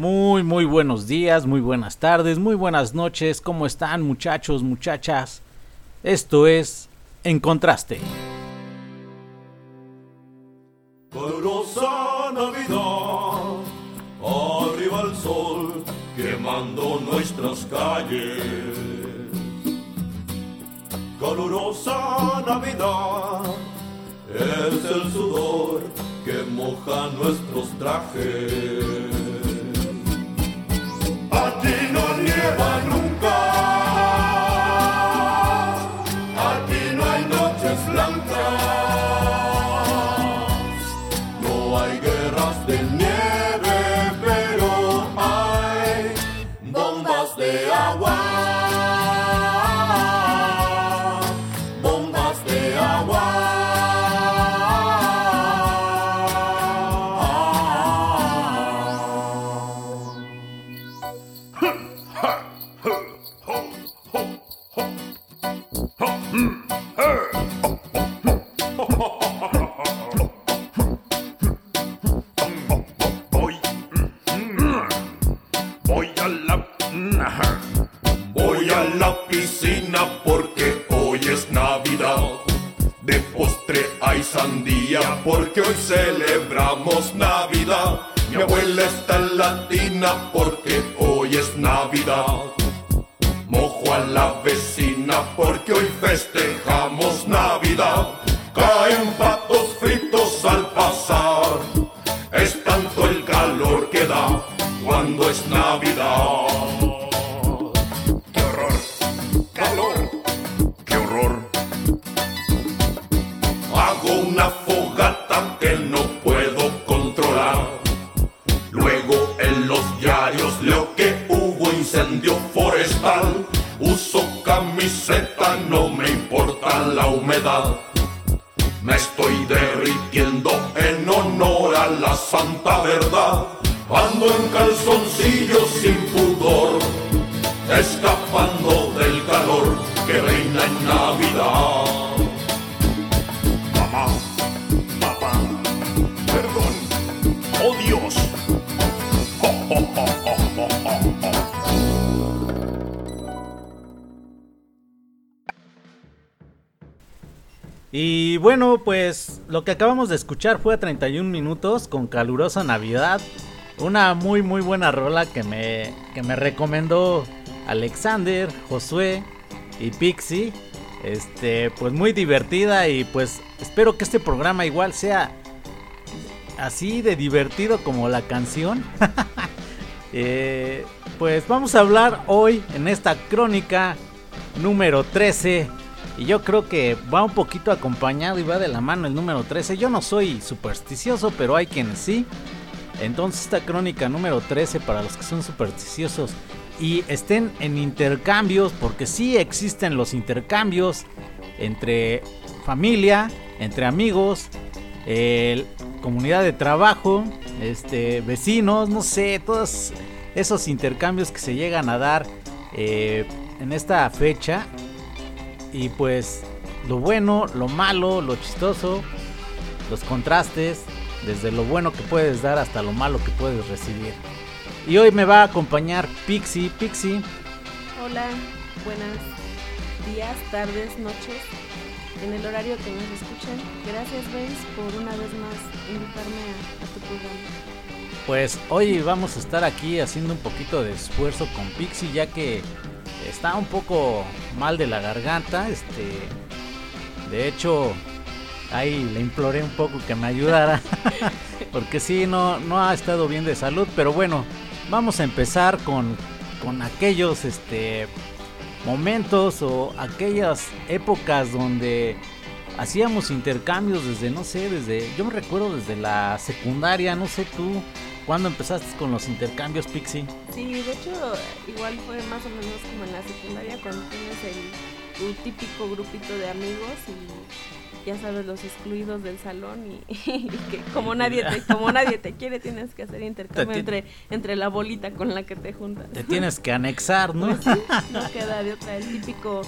Muy, muy buenos días, muy buenas tardes, muy buenas noches. ¿Cómo están muchachos, muchachas? Esto es En Contraste. Calurosa Navidad, arriba el sol quemando nuestras calles. Calurosa Navidad, es el sudor que moja nuestros trajes. No porque hoy celebramos Navidad. Mi abuela está latina porque bueno, pues lo que acabamos de escuchar fue a 31 minutos con calurosa Navidad. Una muy muy buena rola que me, que me recomendó Alexander, Josué y Pixie. Este, pues muy divertida y pues espero que este programa igual sea así de divertido como la canción. Eh, pues vamos a hablar hoy en esta crónica número 13 y yo creo que va un poquito acompañado y va de la mano el número 13. Yo no soy supersticioso, pero hay quienes sí. Entonces esta crónica número 13 para los que son supersticiosos y estén en intercambios, porque sí existen los intercambios entre familia, entre amigos, el- comunidad de trabajo, este, vecinos, no sé, todos esos intercambios que se llegan a dar eh, en esta fecha y pues lo bueno, lo malo, lo chistoso, los contrastes, desde lo bueno que puedes dar hasta lo malo que puedes recibir. Y hoy me va a acompañar Pixie. Pixie, Hola, buenos días, tardes, noches, en el horario que nos escuchen. Gracias, Benz, por una vez más invitarme a, a tu programa. pues hoy vamos a estar aquí haciendo un poquito de esfuerzo con Pixie ya que está un poco mal de la garganta. Este, de hecho, ahí le imploré un poco que me ayudara. Porque sí, no, no ha estado bien de salud. Pero bueno, vamos a empezar con, con aquellos este, momentos o aquellas épocas donde hacíamos intercambios desde, no sé, desde, yo me recuerdo desde la secundaria, no sé tú, ¿cuándo empezaste con los intercambios, Pixie? Sí, de hecho, igual fue más o menos como en la secundaria cuando tienes el, tu típico grupito de amigos y ya sabes los excluidos del salón y, y que como nadie te como nadie te quiere tienes que hacer intercambio entre entre la bolita con la que te juntas. Te tienes que anexar, ¿no? Pues sí, no queda de otra. El típico.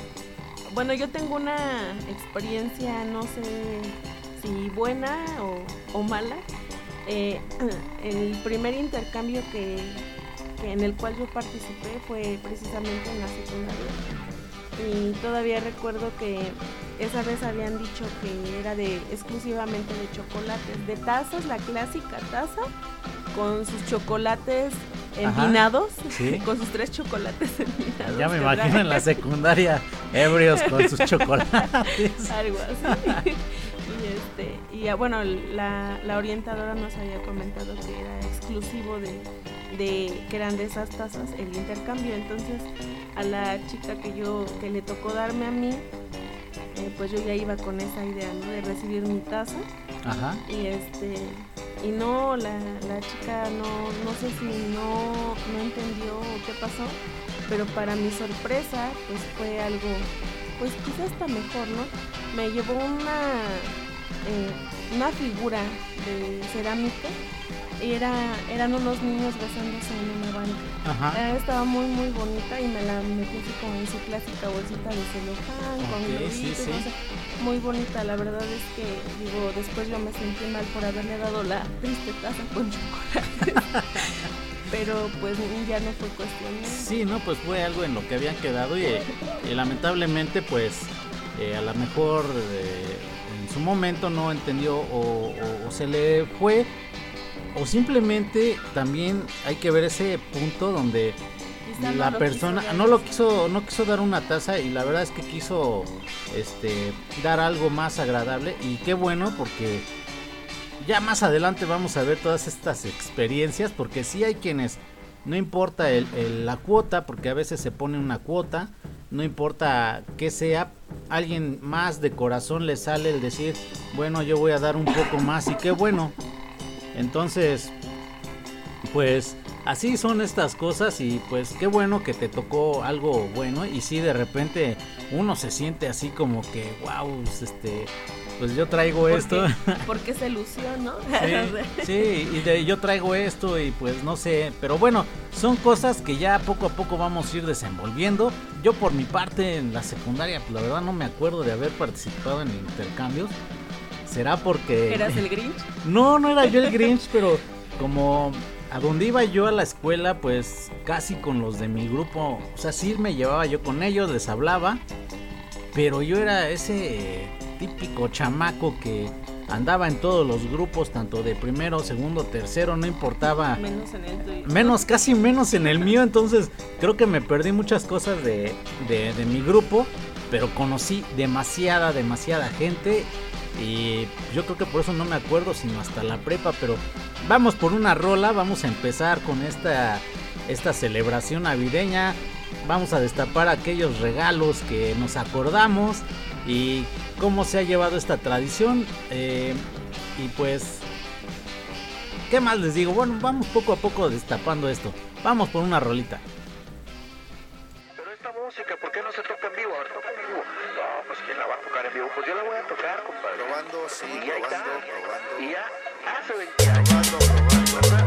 Bueno, yo tengo una experiencia, no sé si buena o, o mala. Eh, el primer intercambio que, que en el cual yo participé fue precisamente en la secundaria. Y todavía recuerdo que esa vez habían dicho que era de exclusivamente de chocolates, de tazas, la clásica taza con sus chocolates empinados, con sus tres chocolates empinados. Ya me imagino en la secundaria ebrios con sus chocolates. Algo así. Y este, y bueno, la, la, orientadora nos había comentado que era exclusivo de, de, que eran de esas tazas el intercambio. Entonces, a la chica que yo, que le tocó darme a mí, eh, pues yo ya iba con esa idea, ¿no? De recibir mi taza. Ajá. Y este y no, la, la chica no, no sé si no, no entendió qué pasó, pero para mi sorpresa, pues fue algo, pues quizás está mejor, ¿no? Me llevó una, eh, una figura de cerámica era, eran unos niños besándose en una banca. Eh, estaba muy muy bonita y me la metí así como en su clásica bolsita de celofán, con globitos, muy bonita, la verdad es que digo, después yo me sentí mal por haberle dado la triste taza con chocolate. pero pues ya no fue cuestión. Sí, no, pues fue algo en lo que habían quedado y, lamentablemente pues eh, a lo mejor eh, su momento no entendió o, o, se le fue o simplemente también hay que ver ese punto donde la persona no lo quiso no quiso dar una taza y la verdad es que quiso este dar algo más agradable y qué bueno porque ya más adelante vamos a ver todas estas experiencias porque sí hay quienes no importa el, la cuota porque a veces se pone una cuota no importa que sea alguien más de corazón le sale el decir bueno yo voy a dar un poco más y qué bueno entonces, pues así son estas cosas y pues qué bueno que te tocó algo bueno y si de repente uno se siente así como que wow, este pues yo traigo esto. Porque es ilusión, ¿no? Sí, y de, yo traigo esto y pues no sé, pero bueno, son cosas que ya poco a poco vamos a ir desenvolviendo. Yo por mi parte en la secundaria, pues la verdad no me acuerdo de haber participado en intercambios. ¿Será porque... ¿Eras el Grinch? No, no era yo el Grinch, pero como a donde iba yo a la escuela, pues casi con los de mi grupo, o sea, sí me llevaba yo con ellos, les hablaba, pero yo era ese típico chamaco que andaba en todos los grupos, tanto de primero, segundo, tercero, no importaba. Menos en el tuyo. Menos, casi menos en el mío, entonces creo que me perdí muchas cosas de, de, de mi grupo, pero conocí demasiada, demasiada gente y yo creo que por eso no me acuerdo, sino hasta la prepa. Pero vamos por una rola, vamos a empezar con esta, esta celebración navideña. Vamos a destapar aquellos regalos que nos acordamos y cómo se ha llevado esta tradición. Eh, y pues, ¿qué más les digo? Bueno, vamos poco a poco destapando esto. Vamos por una rolita. Pero esta música, ¿por qué no se toca en vivo? toca en vivo. No, pues ¿quién la va a tocar en vivo? Pues yo la voy a tocar, compadre. Probando, sí, y probando, probando. Y ya hace 20 años. Probando, probando.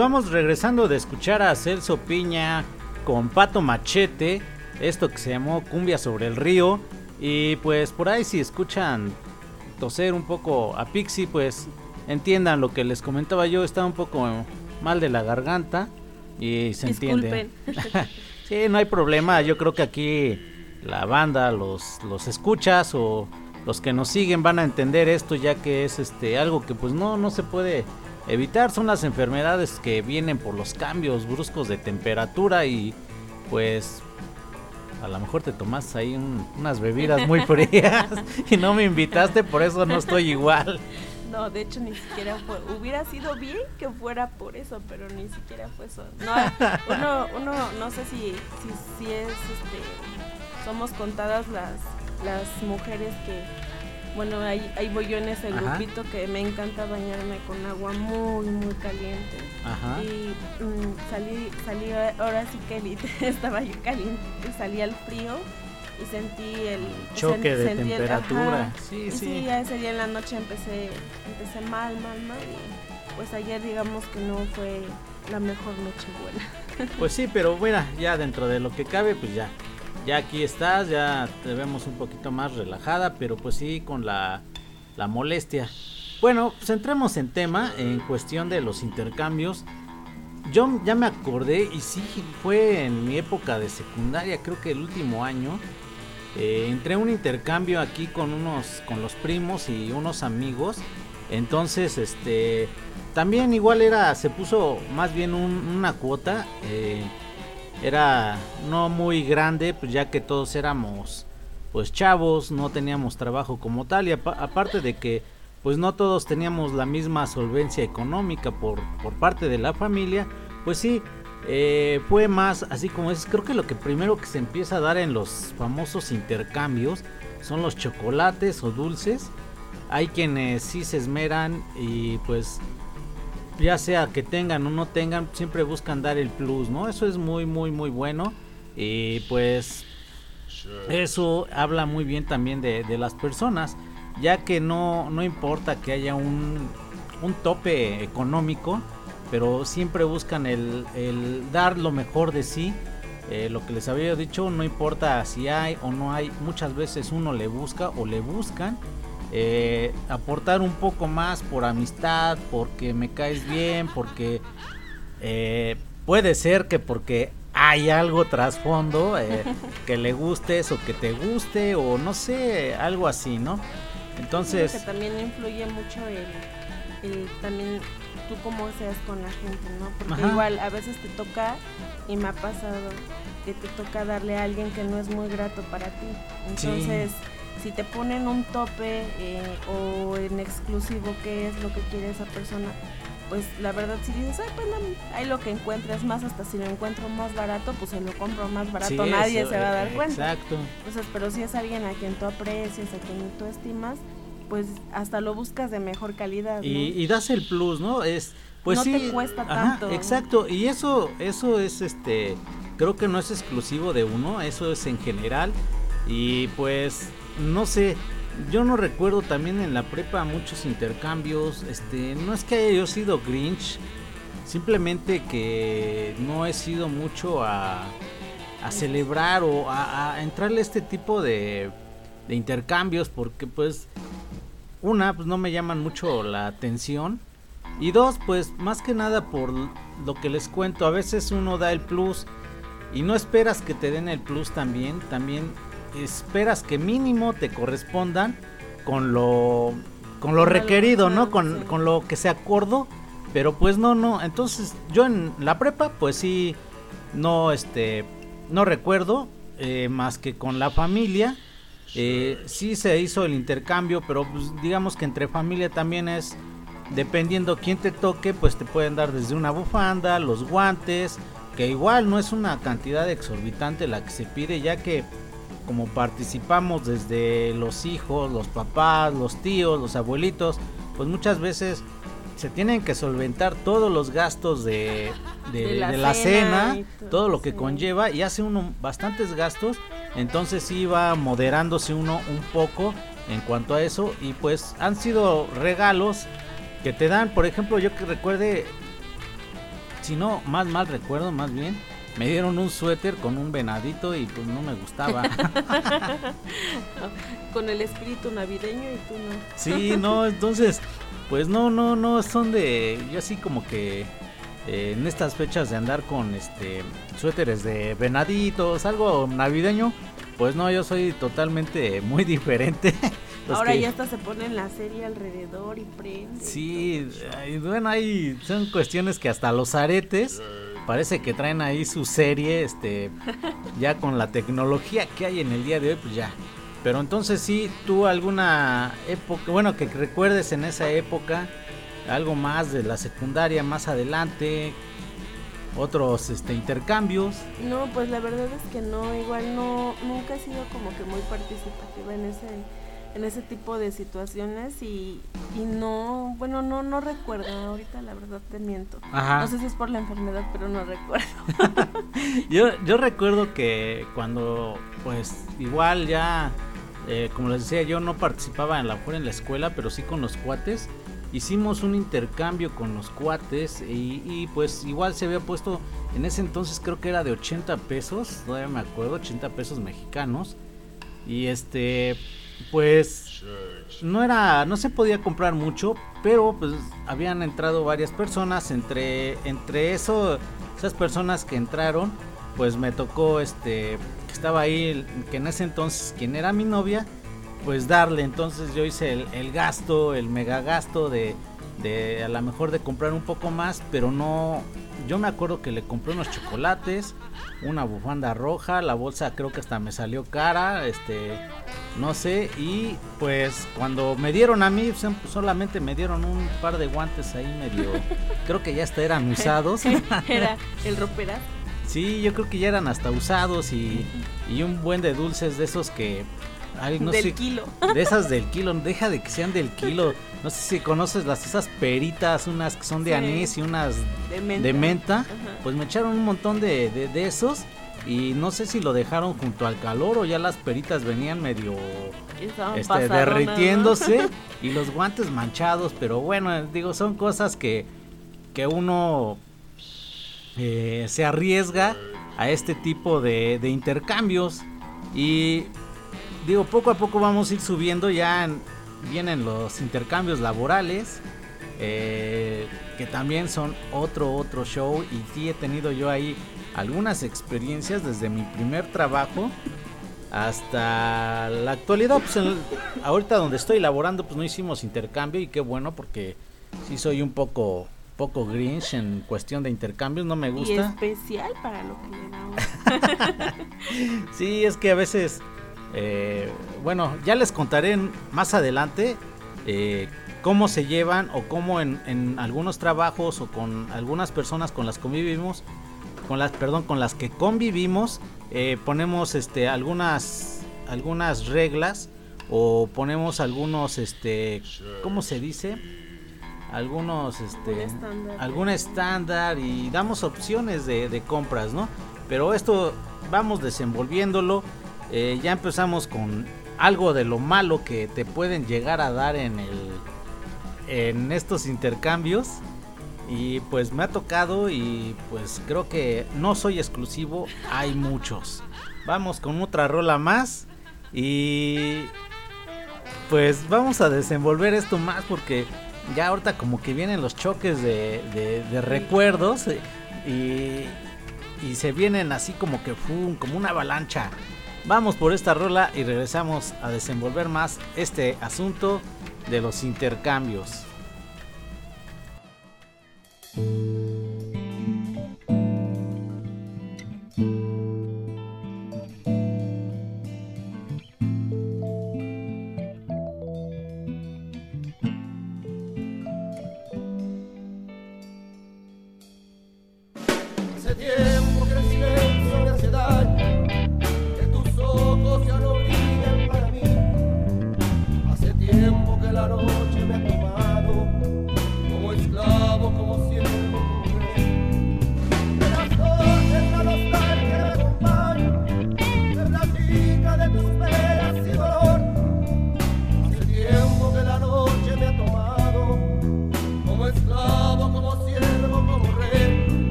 Vamos regresando de escuchar a Celso Piña con Pato Machete, esto que se llamó Cumbia sobre el río. Y pues por ahí si escuchan toser un poco a Pixie, pues entiendan lo que les comentaba yo, estaba un poco mal de la garganta y se entiende. sí, no hay problema, yo creo que aquí la banda, los, los escuchas o los que nos siguen van a entender esto ya que es este algo que pues no, no se puede evitar son las enfermedades que vienen por los cambios bruscos de temperatura y pues a lo mejor te tomas ahí unas bebidas muy frías y no me invitaste, por eso no estoy igual. No, de hecho ni siquiera fue. Hubiera sido bien que fuera por eso, pero ni siquiera fue eso. No, uno, uno no sé si, si, si es, este, somos contadas las, las mujeres que bueno, ahí, ahí voy yo en ese grupito que me encanta bañarme con agua muy, muy caliente. Ajá. Y mm, salí, salí, ahora sí que estaba yo caliente, salí al frío y sentí el choque de temperatura. sí, sí. sí, ese día en la noche empecé, empecé mal, mal, mal. Y pues ayer digamos que no fue la mejor noche buena. Pues sí, pero bueno, ya dentro de lo que cabe, pues ya ya aquí estás, ya te vemos un poquito más relajada, pero pues sí con la, la molestia. Bueno, centremos en tema, en cuestión de los intercambios. Yo ya me acordé y sí fue en mi época de secundaria, creo que el último año. Eh, entré un intercambio aquí con unos, con los primos y unos amigos. Entonces, este, también igual era, se puso más bien una cuota. Eh, era no muy grande, pues ya que todos éramos pues chavos, no teníamos trabajo como tal y aparte de que pues no todos teníamos la misma solvencia económica por, por parte de la familia, pues sí, eh, fue más así como es, creo que lo que primero que se empieza a dar en los famosos intercambios son los chocolates o dulces. Hay quienes sí se esmeran y pues ya sea que tengan o no tengan, siempre buscan dar el plus, ¿no? Eso es muy, muy, muy bueno. Y pues eso habla muy bien también de, las personas, ya que no, no importa que haya un, un tope económico, pero siempre buscan el, el dar lo mejor de sí. Eh, lo que les había dicho, no importa si hay o no hay, muchas veces uno le busca o le buscan eh, aportar un poco más por amistad, porque me caes bien, porque eh, puede ser que porque hay algo trasfondo eh, que le gustes o que te guste o no sé, algo así, ¿no? Entonces, Creo que también influye mucho el, el también tú cómo seas con la gente, ¿no? Porque Ajá. igual a veces te toca, y me ha pasado, que te toca darle a alguien que no es muy grato para ti. Sí. Si te ponen un tope eh, o en exclusivo qué es lo que quiere esa persona, pues la verdad si dices, ay, pues no, hay lo que encuentres más, hasta si lo encuentro más barato, pues se lo compro más barato, sí, nadie eso, se va a dar eh, cuenta. Exacto. Entonces, pero si es alguien a quien tú aprecias, a quien tú estimas, pues hasta lo buscas de mejor calidad. ¿no? Y, y das el plus, ¿no? Es pues No sí. te cuesta ajá, tanto. Exacto, y eso eso es este creo que no es exclusivo de uno, eso es en general y pues no sé, yo no recuerdo también en la prepa muchos intercambios, este, no es que haya yo sido Grinch, simplemente que no he sido mucho a, celebrar o a, a entrarle este tipo de, de intercambios porque pues una pues no me llaman mucho la atención y dos pues más que nada por lo que les cuento a veces uno da el plus y no esperas que te den el plus también también esperas que mínimo te correspondan con lo con lo requerido no con, con lo que se acordó pero pues no no. Entonces yo en la prepa pues sí no este no recuerdo eh, más que con la familia. Eh, sí se hizo el intercambio pero pues, digamos que entre familia también es dependiendo quién te toque pues te pueden dar desde una bufanda los guantes que igual no es una cantidad exorbitante la que se pide ya que como participamos desde los hijos los papás los tíos los abuelitos pues muchas veces se tienen que solventar todos los gastos de, de- De la de la cena todo, todo lo que sí. conlleva y hace uno bastantes gastos, entonces va moderándose uno un poco en cuanto a eso y pues han sido regalos que te dan, por ejemplo, yo que recuerde, si no, más mal recuerdo, más bien, me dieron un suéter con un venadito y pues no me gustaba. Con el espíritu navideño y tú no. Sí, no, entonces, pues no, no, no, son de, yo así como que eh, en estas fechas de andar con este suéteres de venaditos, algo navideño, pues no, yo soy totalmente muy diferente. Los Ahora que- ya hasta se ponen la serie alrededor y prende. Sí, bueno, ahí son cuestiones que hasta los aretes parece que traen ahí su serie, este, ya con la tecnología que hay en el día de hoy, pues ya. Pero entonces sí, tú alguna época, bueno, que recuerdes en esa época, algo más de la secundaria más adelante, otros este intercambios. No, pues la verdad es que no, igual no, nunca he sido como que muy participativa en ese, en ese tipo de situaciones y, y no, bueno, no, no recuerdo, ahorita la verdad te miento. Ajá. No sé si es por la enfermedad, pero no recuerdo. Yo, yo recuerdo que cuando, pues, igual ya, eh, como les decía, yo no participaba en la en la escuela, pero sí con los cuates. Hicimos un intercambio con los cuates y, y, pues igual se había puesto, en ese entonces creo que era de 80 pesos, todavía me acuerdo, 80 pesos mexicanos. Y este, pues no era, no se podía comprar mucho, pero pues habían entrado varias personas, entre, entre eso, esas personas que entraron, pues me tocó este, que estaba ahí, que en ese entonces quien era mi novia, pues darle, entonces yo hice el, el gasto, el mega gasto de, de a lo mejor de comprar un poco más, pero no, yo me acuerdo que le compré unos chocolates, una bufanda roja, la bolsa creo que hasta me salió cara, este, no sé, y pues cuando me dieron a mí, pues, solamente me dieron un par de guantes ahí medio, creo que ya hasta eran usados. Era el roperazo. Sí, yo creo que ya eran hasta usados y, y un buen de dulces de esos que... Ay, no del sé, kilo. de esas del kilo, deja de que sean del kilo. No sé si conoces las esas peritas, unas que son de Sí. anís y unas De menta. de menta. Ajá. Pues me echaron un montón de, de, de esos y no sé si lo dejaron junto al calor o ya las peritas venían medio este, derritiéndose y los guantes manchados, pero bueno, digo, son cosas que, que uno eh, se arriesga a este tipo de, de intercambios y digo, poco a poco vamos a ir subiendo, ya en- vienen los intercambios laborales. eh, que también son otro otro show y sí he tenido yo ahí algunas experiencias desde mi primer trabajo hasta la actualidad, pues ahorita donde estoy laborando, pues no hicimos intercambio y qué bueno porque sí soy un poco poco grinch en cuestión de intercambios, no me gusta. Y especial para lo que le sí, es que a veces, eh, bueno, ya les contaré más adelante eh, cómo se llevan o cómo en, en, algunos trabajos o con algunas personas con las convivimos, con las, perdón, con las que convivimos, eh, ponemos este algunas algunas reglas o ponemos algunos este cómo se dice algunos este algún estándar y damos opciones de, compras no pero esto vamos desenvolviéndolo eh, ya empezamos con algo de lo malo que te pueden llegar a dar en el en estos intercambios y pues me ha tocado y pues creo que no soy exclusivo, hay muchos. Vamos con otra rola más y pues vamos a desenvolver esto más porque ya ahorita como que vienen los choques de, recuerdos eh, y, y, se vienen así como que fum, como una avalancha. Vamos por esta rola y regresamos a desenvolver más este asunto de los intercambios.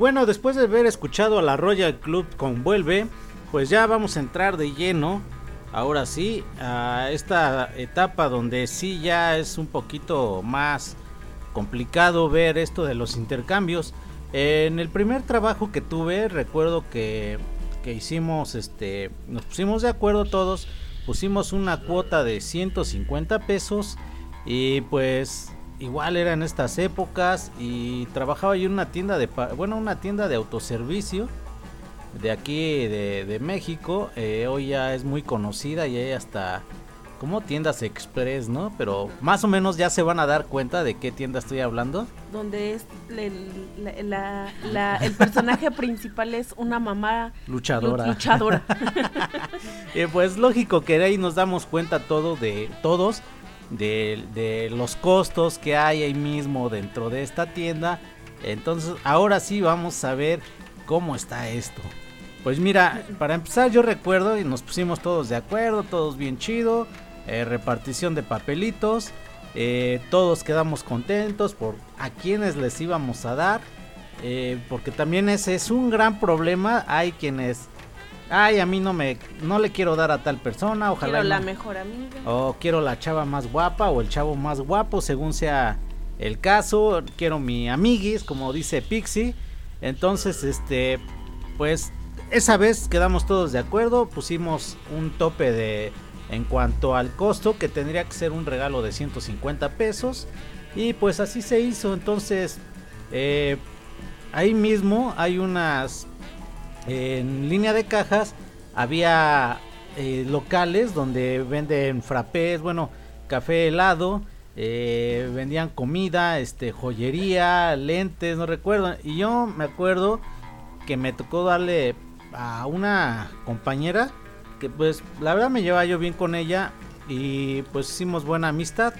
Bueno, después de haber escuchado a la Royal Club con Vuelve, pues ya vamos a entrar de lleno, ahora sí, a esta etapa donde sí ya es un poquito más complicado ver esto de los intercambios. En el primer trabajo que tuve, recuerdo que, que hicimos, este, nos pusimos de acuerdo todos, pusimos una cuota de 150 pesos y pues igual era en estas épocas y trabajaba yo en una tienda de, bueno, una tienda de autoservicio de aquí de, México. Eh, hoy ya es muy conocida y hay hasta como tiendas express, ¿no? Pero más o menos ya se van a dar cuenta de qué tienda estoy hablando. Donde es el, personaje principal es una mamá luchadora. luchadora. Eh, pues lógico que ahí nos damos cuenta todo de todos de, los costos que hay ahí mismo dentro de esta tienda. Entonces ahora sí vamos a ver cómo está esto. Pues mira, para empezar yo recuerdo y nos pusimos todos de acuerdo, todos bien chido, eh, repartición de papelitos, eh, todos quedamos contentos por a quienes les íbamos a dar, eh, porque también ese es un gran problema, hay quienes, ay a mí no me, no le quiero dar a tal persona, ojalá. Quiero la mejor amiga. O quiero la chava más guapa o el chavo más guapo, según sea el caso, quiero mi amiguis, como dice Pixie, entonces este, pues esa vez quedamos todos de acuerdo, pusimos un tope de en cuanto al costo que tendría que ser un regalo de 150 pesos y pues así se hizo entonces eh, ahí mismo hay unas en línea de cajas había eh, locales donde venden frappés bueno café helado eh, vendían comida este joyería lentes no recuerdo y yo me acuerdo que me tocó darle a una compañera que pues la verdad me llevaba yo bien con ella y pues hicimos buena amistad.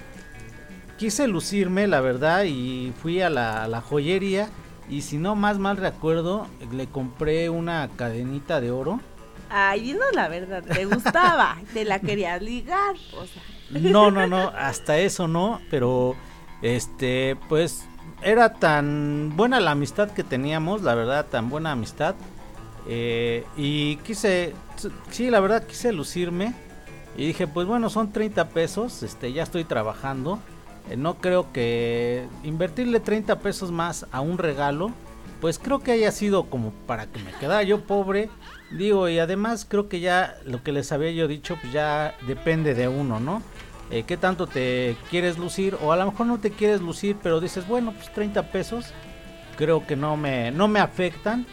Quise lucirme, la verdad, y fui a la, joyería y si no más mal recuerdo, le compré una cadenita de oro. Ay, no la verdad, te gustaba, te la querías ligar, o sea. No, no, no, hasta eso no, pero este, pues era tan buena la amistad que teníamos, la verdad, tan buena amistad eh, y quise, sí, la verdad quise lucirme. Y dije, pues bueno, son 30 pesos, este, ya estoy trabajando. Eh, no creo que invertirle 30 pesos más a un regalo, pues creo que haya sido como para que me quedara yo pobre. Digo, y además creo que ya lo que les había yo dicho, pues ya depende de uno, ¿no? Eh, ¿Qué tanto te quieres lucir? O a lo mejor no te quieres lucir, pero dices, bueno, pues 30 pesos, creo que no me, no me afectan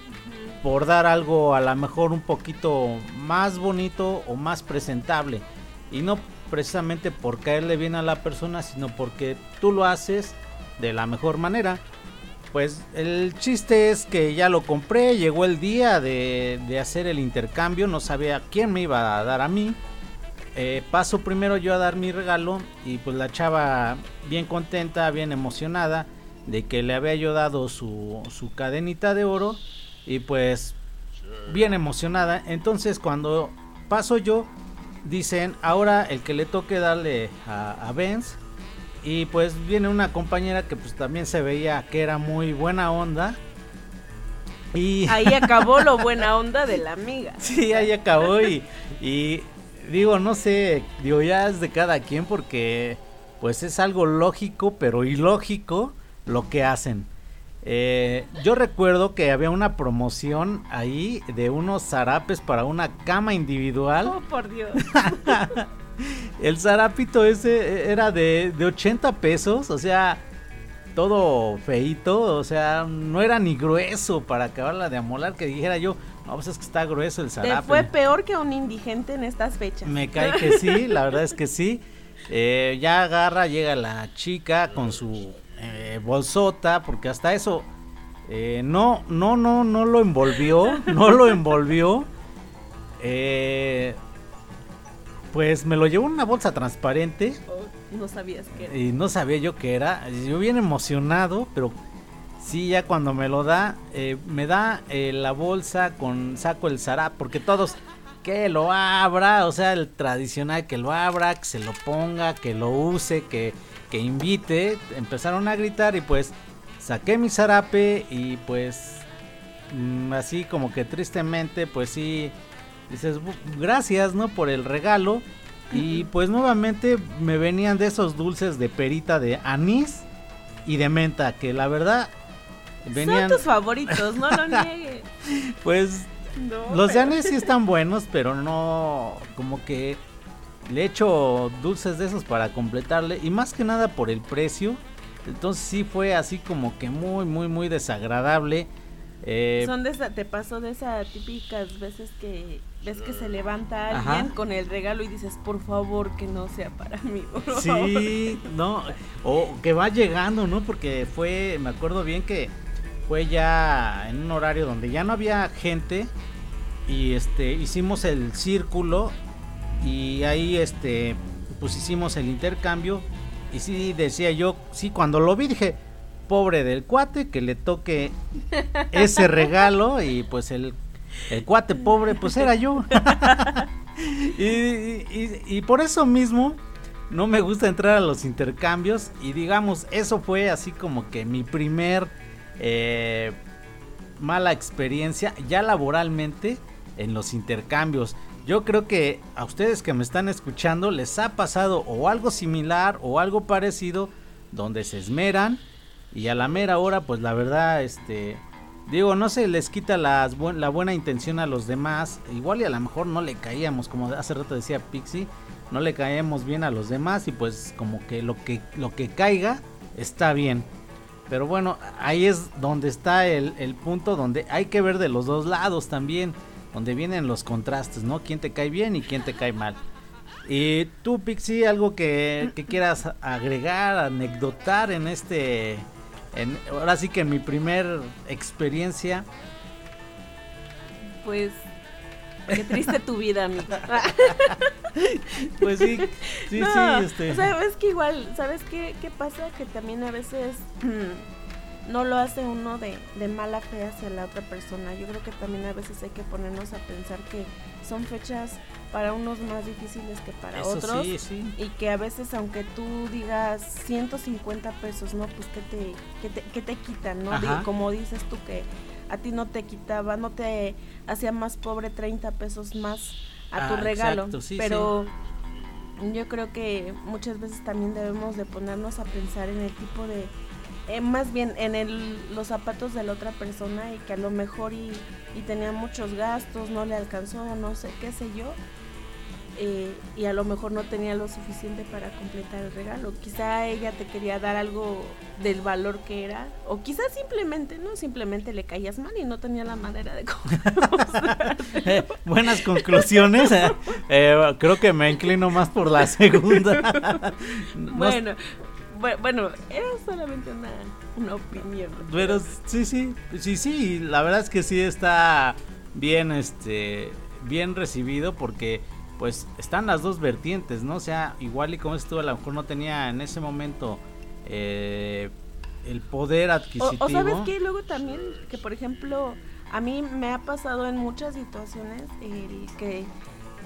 por dar algo a lo mejor un poquito más bonito o más presentable. Y no precisamente por caerle bien a la persona, sino porque tú lo haces de la mejor manera. Pues el chiste es que ya lo compré, llegó el día de, hacer el intercambio, no sabía quién me iba a dar a mí. Eh, paso primero yo a dar mi regalo y pues la chava bien contenta, bien emocionada de que le había yo dado su, su cadenita de oro y pues bien emocionada. Entonces cuando paso yo, dicen ahora el que le toque darle a, a Benz. Y pues viene una compañera que pues también se veía que era muy buena onda. Y ahí acabó lo buena onda de la amiga. Sí, ahí acabó y, y digo, no sé, digo, ya es de cada quien porque pues es algo lógico, pero ilógico lo que hacen. Eh, yo recuerdo que había una promoción ahí de unos zarapes para una cama individual. Oh, por Dios. El zarapito ese era de, de 80 pesos, o sea, todo feito, o sea, no era ni grueso para acabarla de amolar, que dijera yo, no, pues es que está grueso el zarape. fue peor que un indigente en estas fechas. Me cae que sí, la verdad es que sí. Eh, ya agarra, llega la chica con su eh, bolsota, porque hasta eso eh, no, no, no, no lo envolvió, no lo envolvió. Eh, pues me lo llevó en una bolsa transparente. Oh, no sabías que era. Y no sabía yo qué era. Yo bien emocionado, pero sí, ya cuando me lo da, me da la bolsa con saco el zarap, porque todos que lo abra, o sea, el tradicional que lo abra, que se lo ponga, que lo use, que que invite, empezaron a gritar y pues saqué mi zarape y pues mm, así como que tristemente pues sí dices gracias no por el regalo y pues nuevamente me venían de esos dulces de perita de anís y de menta que la verdad venían Son tus favoritos no lo niegues. Pues los de anís sí están buenos pero no como que le echo dulces de esos para completarle y más que nada por el precio entonces sí fue así como que muy, muy, muy desagradable. Eh, Son de esa, te pasó de esas típicas veces que ves que se levanta alguien con el regalo y dices, por favor, que no sea para mí. Sí, no, o que va llegando, ¿no? Porque fue, me acuerdo bien que fue ya en un horario donde ya no había gente y este hicimos el círculo y ahí este pues hicimos el intercambio y sí decía yo, sí, cuando lo vi dije, pobre del cuate, que le toque ese regalo y pues el, el cuate pobre pues era yo. y, por eso mismo no me gusta entrar a los intercambios y digamos, eso fue así como que mi primer eh, mala experiencia ya laboralmente en los intercambios. Yo creo que a ustedes que me están escuchando les ha pasado o algo similar o algo parecido donde se esmeran y a la mera hora pues la verdad este digo no se les quita la buena intención a los demás. Igual y a lo mejor no le caíamos como hace rato decía Pixie no le caemos bien a los demás y pues como que lo que lo que caiga está bien. Pero bueno ahí es donde está el, el punto donde hay que ver de los dos lados también donde vienen los contrastes, ¿no? ¿Quién te cae bien y quién te cae mal? Y tú, Pixie, algo que, quieras agregar, anecdotar en este, en, ahora sí que en mi primer experiencia. Pues, qué triste tu vida, amigo. pues sí, sí, sí, este. O sea, es que igual, ¿sabes qué, qué pasa? Que también a veces no lo hace uno de, de, mala fe hacia la otra persona. Yo creo que también a veces hay que ponernos a pensar que son fechas para unos más difíciles que para otros. Y que a veces aunque tú digas 150 pesos, ¿no? Pues que te, que te, que te quitan, ¿no? como dices tú que a ti no te quitaba, no te hacía más pobre 30 pesos más a tu ah, regalo. pero yo creo que muchas veces también debemos de ponernos a pensar en el tipo de eh, más bien en el, los zapatos de la otra persona y que a lo mejor y, tenía muchos gastos, no le alcanzó, no sé, qué sé yo. Eh, y a lo mejor no tenía lo suficiente para completar el regalo. Quizá ella te quería dar algo del valor que era, o quizá simplemente, ¿no? Simplemente le caías mal y no tenía la manera de eh, Buenas conclusiones. creo que me inclino más por la segunda. bueno, bueno, era solamente una, opinión. Pero sí, sí, sí, sí, la verdad es que sí está bien, este, bien recibido porque pues están las dos vertientes, ¿no? O sea, igual y como estuvo, a lo mejor no tenía en ese momento eh, el poder adquisitivo. O, sabes que luego también, que por ejemplo, a mí me ha pasado en muchas situaciones el que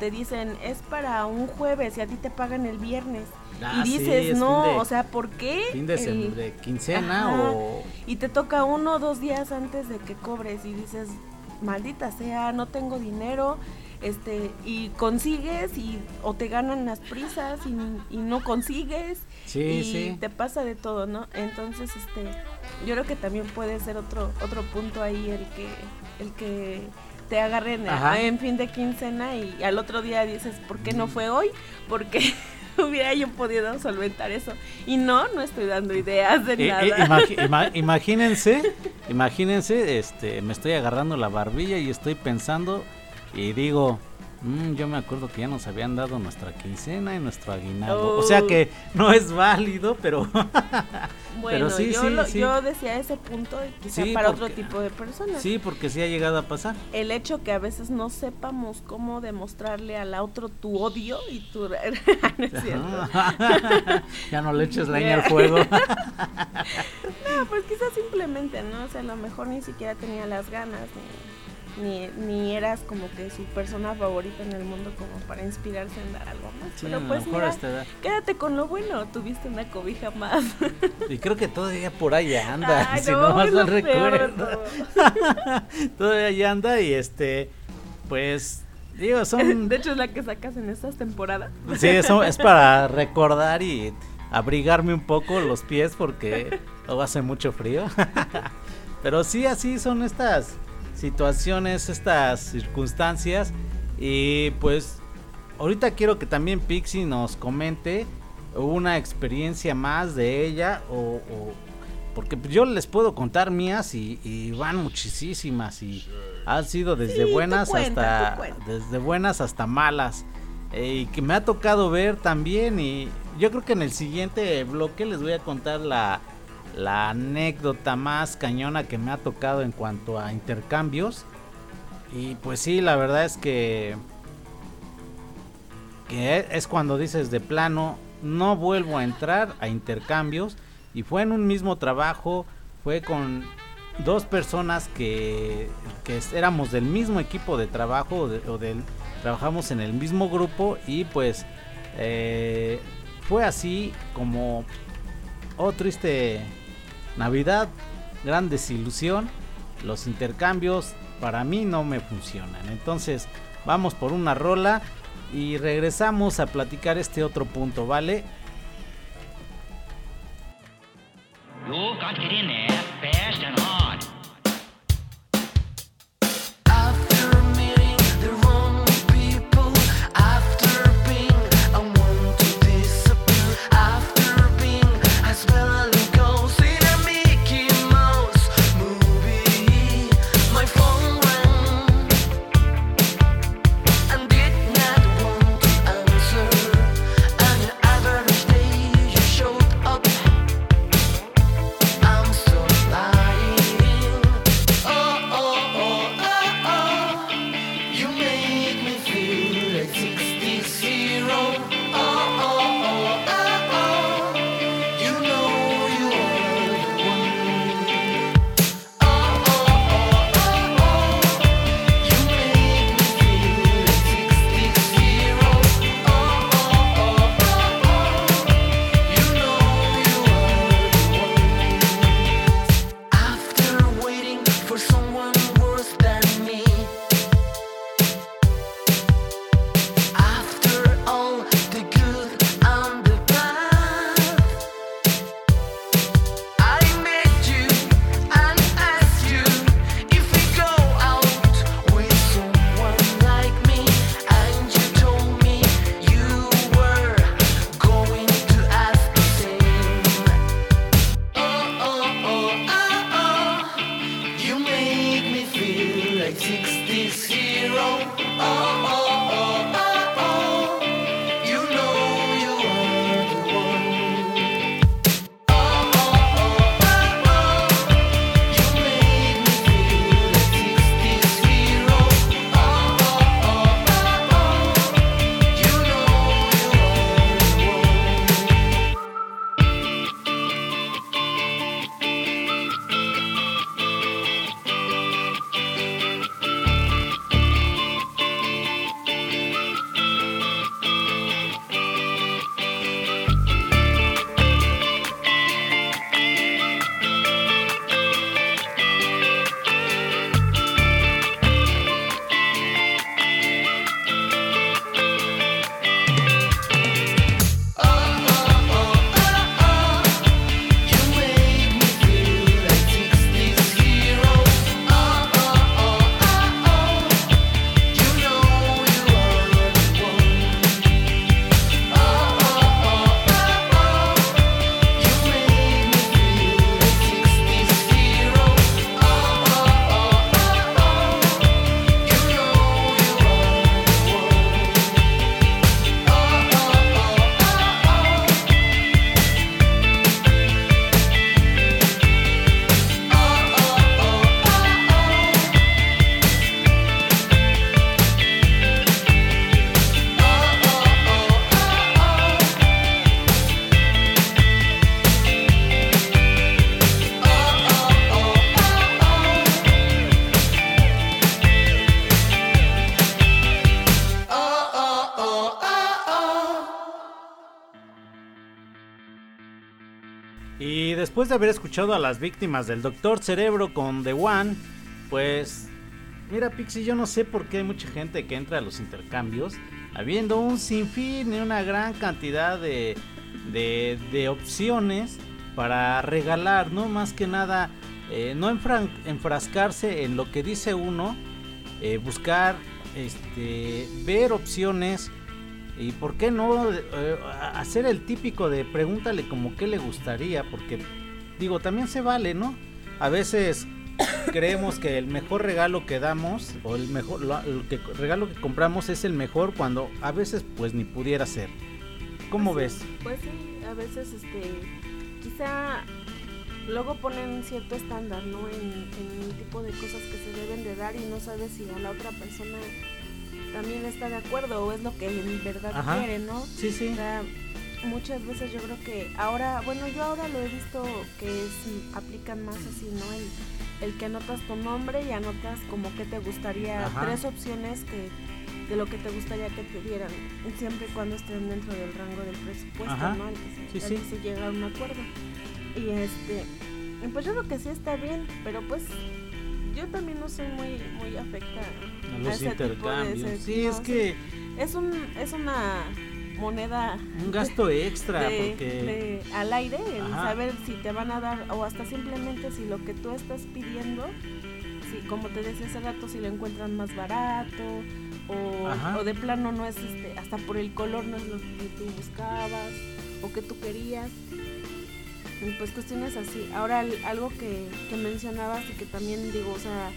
te dicen es para un jueves y a ti te pagan el viernes. Ah, y dices, no, o sea, ¿por qué? Fin de, quincena o... Y te toca uno o dos días antes de que cobres y dices, maldita sea, no tengo dinero, este, y consigues y o te ganan las prisas y, no consigues sí, y te pasa de todo, ¿no? Entonces, este, yo creo que también puede ser otro otro punto ahí el que el que te agarren en fin de quincena y al otro día dices, ¿por qué no fue hoy? Porque hubiera yo podido solventar eso. Y no, no estoy dando ideas de eh, eh, nada. imagínense, imagínense, este, me estoy agarrando la barbilla y estoy pensando y digo, mm, yo me acuerdo que ya nos habían dado nuestra quincena y nuestro aguinaldo. O sea que no es válido, pero... bueno, yo, yo, decía ese punto quizá para otro tipo de personas. Sí, porque sí ha llegado a pasar. El hecho que a veces no sepamos cómo demostrarle al otro tu odio y tu... ya no le eches leña al fuego. no, pues quizás simplemente, ¿no? O sea, a lo mejor ni siquiera tenía las ganas ni ni, ni eras como que su persona favorita en el mundo como para inspirarse en dar algo más. Sí, Pero pues mira, quédate con lo bueno, tuviste una cobija más. Y creo que todavía por ahí anda, Ay, si no, mal lo recuerdo. todavía ahí anda y este, pues, digo, son... De hecho es la que sacas en estas temporadas. Sí, eso es para recordar y abrigarme un poco los pies porque luego hace mucho frío. Pero sí, así son estas situaciones, estas circunstancias. Y pues ahorita quiero que también Pixie nos comente una experiencia más de ella o... o- porque yo les puedo contar mías y, y van muchísimas y han sido desde Sí, buenas cuenta, hasta desde buenas hasta malas eh, y que me ha tocado ver también y yo creo que en el siguiente bloque les voy a contar la, la anécdota más cañona que me ha tocado en cuanto a intercambios. Y pues sí la verdad es que que es cuando dices de plano no vuelvo a entrar a intercambios. Y fue en un mismo trabajo fue con dos personas que, que éramos del mismo equipo de trabajo o, de- del trabajamos en el mismo grupo. Y pues eh, fue así como oh triste Navidad gran desilusión los intercambios para mí no me funcionan. Entonces vamos por una rola y regresamos a platicar este otro punto vale después de haber escuchado a las víctimas del Doctor Cerebro con The One, pues mira Pixie, yo no sé por qué hay mucha gente que entra a los intercambios habiendo un sinfín y una gran cantidad de, de, opciones para regalar, ¿no? Más que nada, eh, no enfrascarse en lo que dice uno, eh, buscar, este, ver opciones y por qué no eh, hacer el típico de pregúntale como qué le gustaría, porque digo, también se vale, ¿no? A veces creemos que el mejor regalo que damos o el mejor lo- el que, regalo que compramos es el mejor cuando a veces pues ni pudiera ser. ¿Cómo ves? Pues sí, a veces este quizá luego ponen cierto estándar, ¿no? En, en el tipo de cosas que se deben de dar y no sabes si a la otra persona también está de acuerdo o es lo que en verdad Ajá. quiere, ¿no? Sí, sí. O sea, muchas veces yo creo que ahora, bueno, yo ahora lo he visto que es, aplican más así, ¿no? El, el que anotas tu nombre y anotas como que te gustaría, Ajá. tres opciones que de lo que te gustaría que te dieran, siempre y cuando estén dentro del rango del presupuesto, Ajá. ¿no? Al que se, Sí, al sí. que se llega a un acuerdo. Y este, pues yo creo que sí está bien, pero pues yo también no soy muy, muy afecta A a los ese tipo de intercambios. Sí, es que es un, es una moneda un gasto extra de- porque de- al aire, el Ajá. saber si te van a dar o hasta simplemente si lo que tú estás pidiendo, si como te decía hace rato, si lo encuentran más barato o, de plano no es este, hasta por el color no es lo que tú buscabas o que tú querías. Pues cuestiones así. Ahora al- algo que, que mencionabas y que también digo, o sea,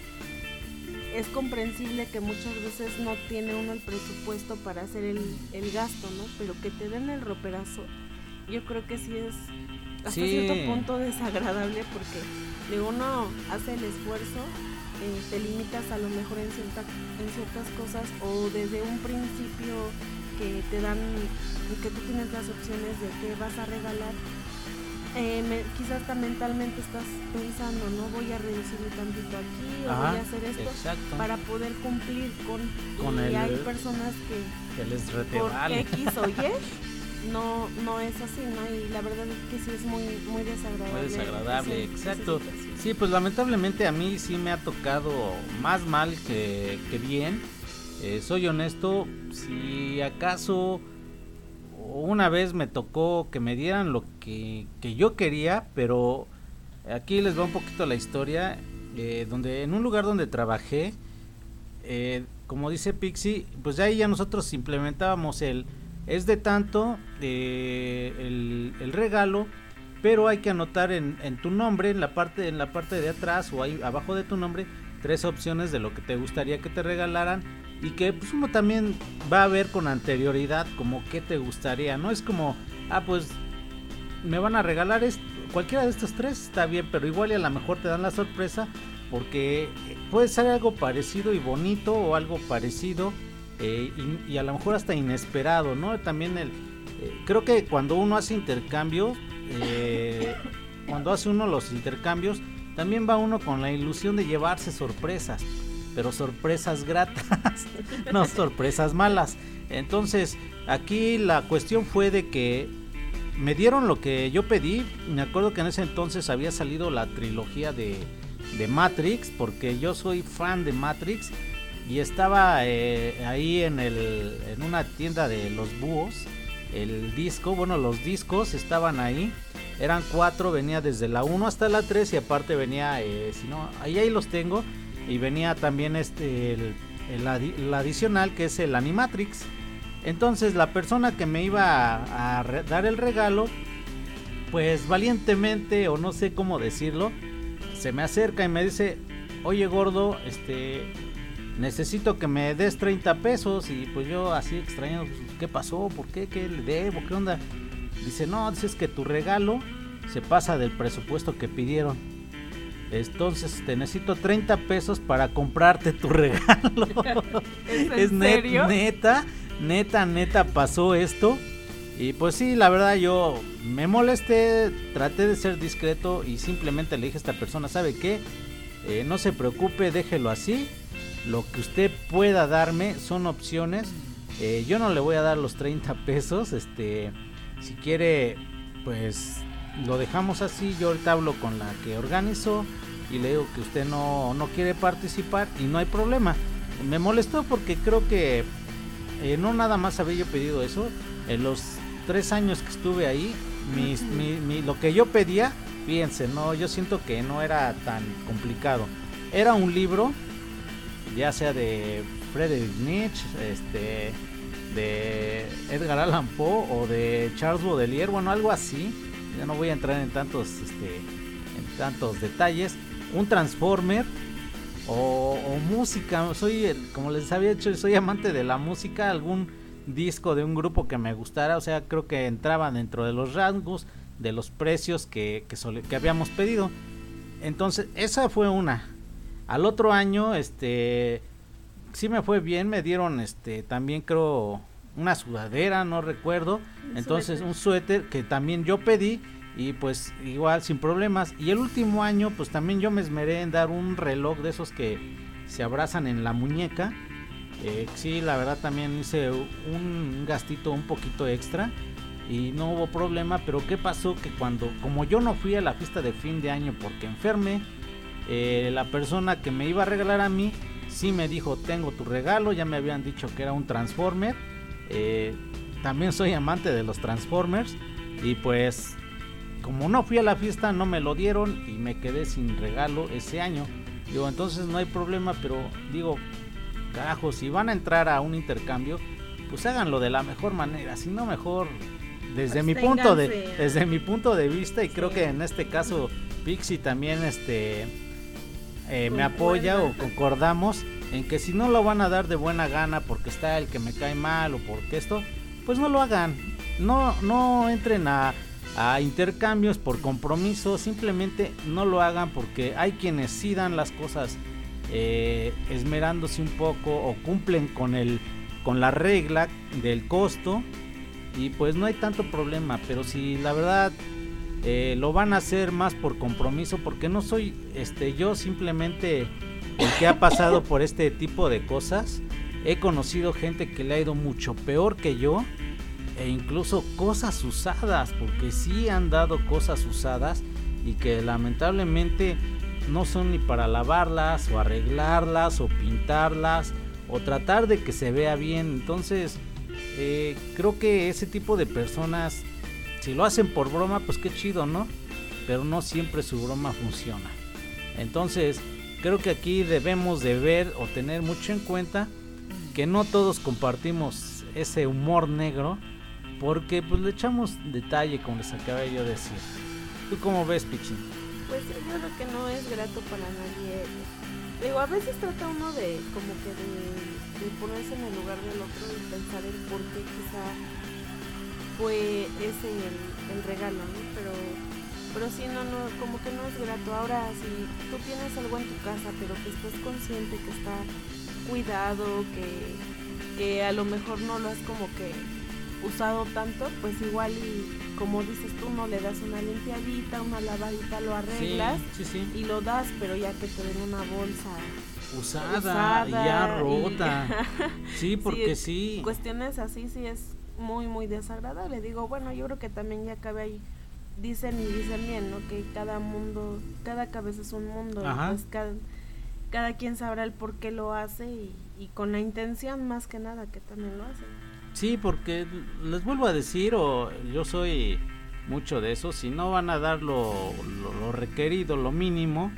es comprensible que muchas veces no tiene uno el presupuesto para hacer el, el gasto, ¿no? Pero que te den el roperazo, yo creo que sí es hasta Sí. cierto punto desagradable porque de uno hace el esfuerzo, eh, te limitas a lo mejor en, cierta, en ciertas cosas o desde un principio que te dan, que tú tienes las opciones de qué vas a regalar. Eh, me- quizás hasta mentalmente estás pensando, no voy a reducirle tantito aquí o voy a hacer esto exacto. para poder cumplir con, Con y el- hay personas que que les por. X o Y no no es así no y la verdad es que sí es muy muy desagradable Muy desagradable, exacto. Sí, pues lamentablemente a mí sí me ha tocado más mal que, que bien. Eh, soy honesto, si acaso una vez me tocó que me dieran lo que, que yo quería, pero aquí les va un poquito la historia, eh, donde en un lugar donde trabajé, eh, como dice Pixie, pues ya ahí ya nosotros implementábamos el es de tanto eh, el, el regalo, pero hay que anotar en, en tu nombre, en la parte en la parte de atrás o ahí abajo de tu nombre, tres opciones de lo que te gustaría que te regalaran y que pues uno también va a ver con anterioridad como qué te gustaría, no es como ah pues me van a regalar esto, cualquiera de estos tres está bien, pero igual y a lo mejor te dan la sorpresa porque eh, puede ser algo parecido y bonito o algo parecido eh, y, a lo mejor hasta inesperado, ¿no? También el eh, creo que cuando uno hace intercambios, cuando hace uno los intercambios, también va uno con la ilusión de llevarse sorpresas, pero sorpresas gratas, no sorpresas malas. Entonces, aquí la cuestión fue de que me dieron lo que yo pedí. Me acuerdo que en ese entonces había salido la trilogía de, Matrix, porque yo soy fan de Matrix. Y estaba eh, ahí en, el, en una tienda de los búhos. El disco, bueno, los discos estaban ahí. Eran cuatro, venía desde la 1 hasta la 3 y aparte venía, eh, si no, ahí, ahí los tengo. Y venía también este, el, el adi- el adicional que es el Animatrix. Entonces la persona que me iba a, a dar el regalo, pues valientemente o no sé cómo decirlo, se me acerca y me dice, oye gordo, este, necesito que me des 30 pesos y pues yo así extraño, pues, ¿qué pasó? ¿Por qué? ¿Qué le debo? ¿Qué onda? Dice, no, dices que tu regalo se pasa del presupuesto que pidieron. Entonces te necesito 30 pesos para comprarte tu regalo. ¿Es es net- neta, neta, neta pasó esto. Y pues sí, la verdad yo me molesté, traté de ser discreto y simplemente le dije a esta persona, ¿sabe qué? Eh, no se preocupe, déjelo así. Lo que usted pueda darme son opciones. Eh, yo no le voy a dar los 30 pesos. Este, si quiere, pues lo dejamos así, yo ahorita hablo con la que organizó y le digo que usted no, no quiere participar y no hay problema. Me molestó porque creo que eh, no nada más había yo pedido eso. En los tres años que estuve ahí, mis, mi- mi- lo que yo pedía, fíjense, no, yo siento que no era tan complicado. Era un libro, ya sea de Friedrich Nietzsche, este, de Edgar Allan Poe o de Charles Baudelaire, bueno, algo así. Ya no voy a entrar en tantos, este, en tantos detalles. Un Transformer o, música. Soy, como les había dicho, soy amante de la música. Algún disco de un grupo que me gustara. O sea, creo que entraba dentro de los rangos, de los precios que, que, que habíamos pedido. Entonces, esa fue una. Al otro año, este, sí me fue bien. Me dieron, este, también creo una sudadera, no recuerdo. Un Entonces, suéter. un suéter que también yo pedí y pues igual sin problemas. Y el último año pues también yo me esmeré en dar un reloj de esos que se abrazan en la muñeca. Eh, sí, la verdad también hice un gastito un poquito extra y no hubo problema. Pero ¿qué pasó? Que cuando, como yo no fui a la fiesta de fin de año porque enfermé, eh, la persona que me iba a regalar a mí sí me dijo, tengo tu regalo, ya me habían dicho que era un Transformer. Eh, también soy amante de los Transformers y pues como no fui a la fiesta no me lo dieron y me quedé sin regalo ese año. Digo, entonces no hay problema, pero digo, carajo, si van a entrar a un intercambio, pues háganlo de la mejor manera, si no mejor desde mi punto de desde mi punto de vista y creo que en este caso Pixie también este eh, me Concuerda. apoya o concordamos en que si no lo van a dar de buena gana porque está el que me cae mal o porque esto, pues no lo hagan. No, no entren a, a intercambios por compromiso, simplemente no lo hagan porque hay quienes sí dan las cosas eh, esmerándose un poco o cumplen con el con la regla del costo y pues no hay tanto problema, pero si la verdad eh, lo van a hacer más por compromiso porque no soy este yo simplemente el que ha pasado por este tipo de cosas he conocido gente que le ha ido mucho peor que yo e incluso cosas usadas porque sí han dado cosas usadas y que lamentablemente no son ni para lavarlas o arreglarlas o pintarlas o tratar de que se vea bien entonces eh, creo que ese tipo de personas si lo hacen por broma, pues qué chido, ¿no? Pero no siempre su broma funciona. Entonces, creo que aquí debemos de ver o tener mucho en cuenta que no todos compartimos ese humor negro, porque pues le echamos detalle, como les acabé yo de decir. ¿Tú cómo ves, Pichi? Pues yo creo que no es grato para nadie. Digo, a veces trata uno de como que de, de ponerse en el lugar del otro y pensar el por qué quizá fue ese el, el regalo, ¿no? Pero, pero sí, no, no, como que no es grato. Ahora, si tú tienes algo en tu casa, pero que estás consciente que está cuidado, que, que a lo mejor no lo has como que usado tanto, pues igual y como dices tú, no le das una limpiadita, una lavadita, lo arreglas Sí, sí, sí. y lo das, pero ya que te den una bolsa Usada, usada y ya y- rota. Sí, porque sí. cuestiones así sí es muy muy desagradable digo bueno yo creo que también ya cabe ahí dicen y dicen bien no que cada mundo cada cabeza es un mundo pues cada, cada quien sabrá el por qué lo hace y, y con la intención más que nada que también lo hace. Sí, porque les vuelvo a decir, o yo soy mucho de eso, si no van a dar lo, lo- lo requerido, lo mínimo,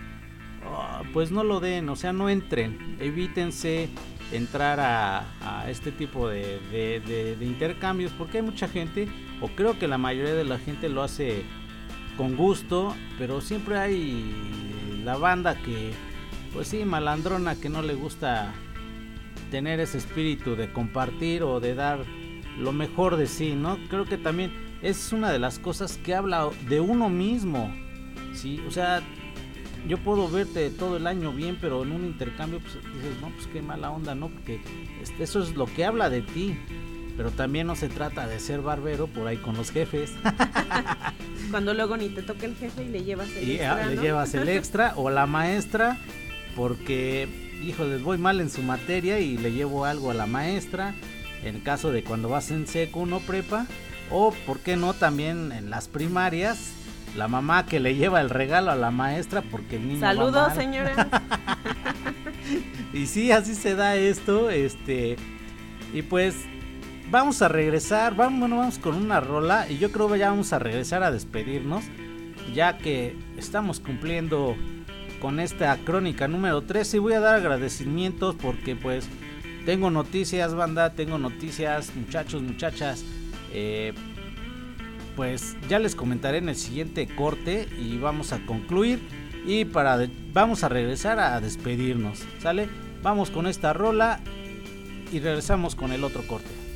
ah, pues no lo den, o sea, no entren, evítense entrar a, este tipo de- de intercambios, porque hay mucha gente, o creo que la mayoría de la gente lo hace con gusto, pero siempre hay la banda que, pues sí, malandrona, que no le gusta tener ese espíritu de compartir o de dar lo mejor de sí, ¿no? Creo que también es una de las cosas que habla de uno mismo, ¿sí? O sea, yo puedo verte todo el año bien, pero en un intercambio pues dices, no, pues qué mala onda, ¿no? Porque este, eso es lo que habla de ti. Pero también no se trata de ser barbero por ahí con los jefes. cuando luego ni te toca el jefe y le llevas el y extra, ah, le ¿no? llevas el extra o la maestra porque híjole voy mal en su materia y le llevo algo a la maestra en caso de cuando vas en seco no prepa o por qué no también en las primarias la mamá que le lleva el regalo a la maestra porque el niño Saludos, señora. Y sí, así se da esto, este y pues vamos a regresar, vamos, bueno, vamos con una rola y yo creo que ya vamos a regresar a despedirnos, ya que estamos cumpliendo con esta crónica número 13 y voy a dar agradecimientos porque pues tengo noticias, banda, tengo noticias, muchachos, muchachas, eh, pues ya les comentaré en el siguiente corte y vamos a concluir y para vamos a regresar a despedirnos, ¿sale? Vamos con esta rola y regresamos con el otro corte.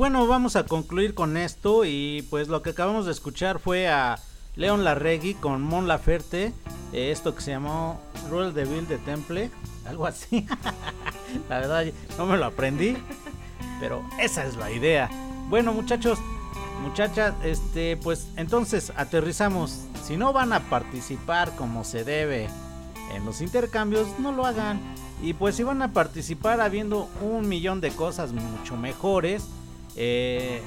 Bueno, vamos a concluir con esto y pues lo que acabamos de escuchar fue a Leon Larregui con Mon Laferte, eh, esto que se llamó Rule de Bill de Temple, algo así. la verdad no me lo aprendí, pero esa es la idea. Bueno, muchachos, muchachas, este pues entonces aterrizamos. Si no van a participar como se debe en los intercambios, no lo hagan. Y pues si van a participar habiendo un millón de cosas mucho mejores, eh,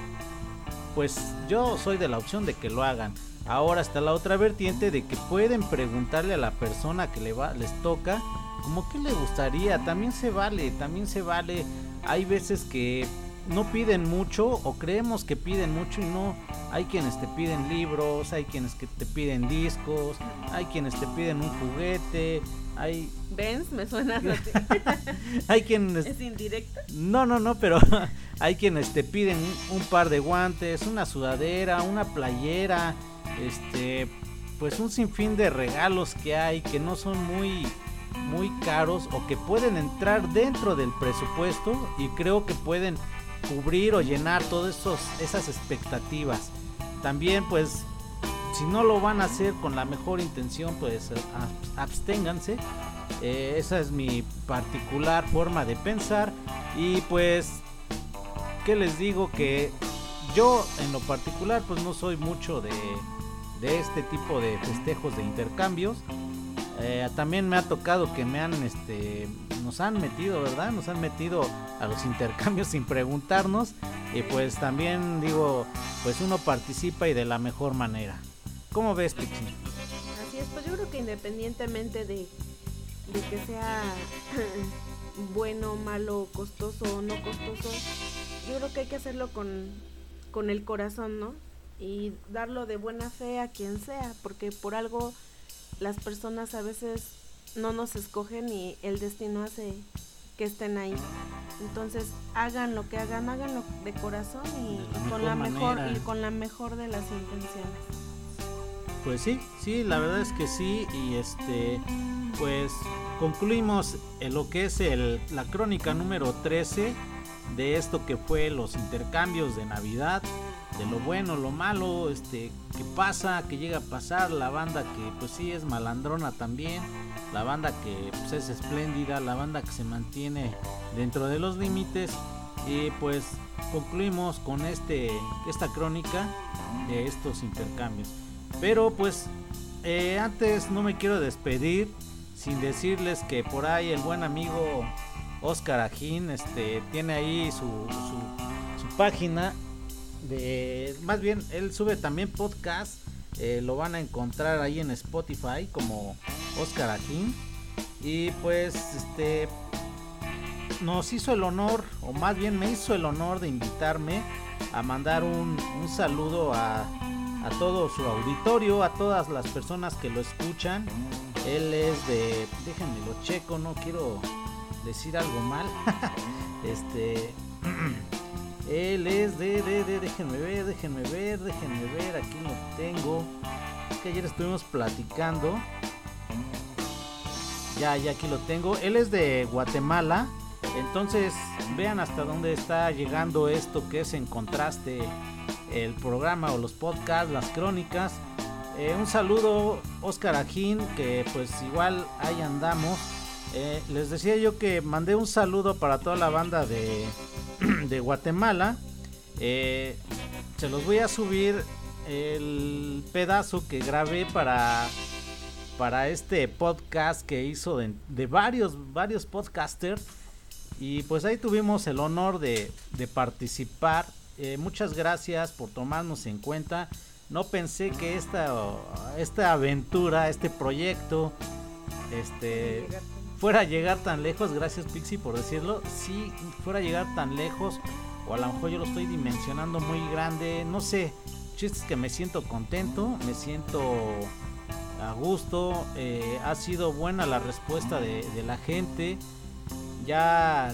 pues yo soy de la opción de que lo hagan. Ahora está la otra vertiente de que pueden preguntarle a la persona que le va, les toca como que le gustaría. También se vale, también se vale. Hay veces que no piden mucho o creemos que piden mucho y no. Hay quienes te piden libros, hay quienes que te piden discos, hay quienes te piden un juguete, hay ¿Benz? Me suena así. hay quienes ¿Es indirecto? no, no, no, pero hay quienes te piden un, par de guantes, una sudadera, una playera, este, pues un sinfín de regalos que hay que no son muy muy caros o que pueden entrar dentro del presupuesto y creo que pueden cubrir o llenar todas esas expectativas. También pues si no lo van a hacer con la mejor intención pues a- absténganse. Eh, esa es mi particular forma de pensar y pues ¿qué les digo? Que yo en lo particular pues no soy mucho de, de este tipo de festejos de intercambios. Eh, también me ha tocado que me han, este, nos han metido, ¿verdad? Nos han metido a los intercambios sin preguntarnos. Y pues también digo, pues uno participa y de la mejor manera. ¿Cómo ves, Pixie? Así es, pues yo creo que independientemente de, de que sea bueno, malo, costoso o no costoso, yo creo que hay que hacerlo con, con el corazón, ¿no? Y darlo de buena fe a quien sea, porque por algo las personas a veces no nos escogen y el destino hace que estén ahí. Entonces, hagan lo que hagan, háganlo de corazón y, De la y con la mejor y con la mejor de las intenciones. Pues sí, sí, la verdad es que sí. Y este, pues concluimos en lo que es el, la crónica número 13 de esto que fue los intercambios de Navidad, de lo bueno, lo malo, este, que pasa, que llega a pasar, la banda que pues sí es malandrona también, la banda que pues, es espléndida, la banda que se mantiene dentro de los límites. Y pues concluimos con este, esta crónica de estos intercambios. Pero pues eh, antes no me quiero despedir sin decirles que por ahí el buen amigo Oscar Ajín este, tiene ahí su, su, página de... Más bien, él sube también podcast. eh, lo van a encontrar ahí en Spotify como Oscar Ajín. Y pues este nos hizo el honor, o más bien me hizo el honor de invitarme a mandar un saludo a, a todo su auditorio, a todas las personas que lo escuchan. Él es de, déjenme lo checo, no quiero decir algo mal. este, él es de, de, de, déjenme ver, déjenme ver, déjenme ver, aquí lo tengo. Es que ayer estuvimos platicando. Ya, ya aquí lo tengo. Él es de Guatemala. Entonces, vean hasta dónde está llegando esto que es en contraste el programa o los podcasts, las crónicas. Eh, un saludo, Oscar Ajín, que pues igual ahí andamos. Eh, les decía yo que mandé un saludo para toda la banda de, de Guatemala. Eh, se los voy a subir el pedazo que grabé para para este podcast que hizo de, de varios varios podcasters y pues ahí tuvimos el honor de, participar. Eh, muchas gracias por tomarnos en cuenta. No pensé que esta esta aventura este proyecto este fuera a llegar tan lejos. Gracias Pixie por decirlo. Si fuera a llegar tan lejos o a lo mejor yo lo estoy dimensionando muy grande. No sé chistes que me siento contento me siento a gusto. eh, ha sido buena la respuesta de la gente. Ya,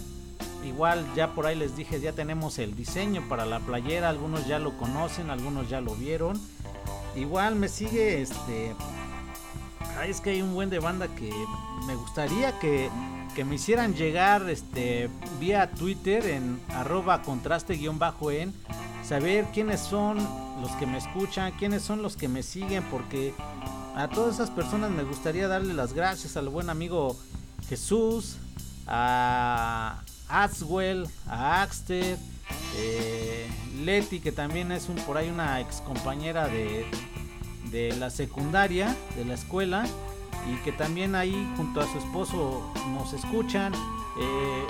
igual, ya por ahí les dije, ya tenemos el diseño para la playera. Algunos ya lo conocen, algunos ya lo vieron. Igual me sigue este. Es que hay un buen de banda que me gustaría que, que me hicieran llegar este vía Twitter en arroba contraste-en saber quiénes son los que me escuchan, quiénes son los que me siguen, porque a todas esas personas me gustaría darle las gracias al buen amigo Jesús, a Axwell, a Axter, eh, Leti, que también es un por ahí una ex compañera de, de la secundaria, de la escuela, y que también ahí junto a su esposo nos escuchan. Eh,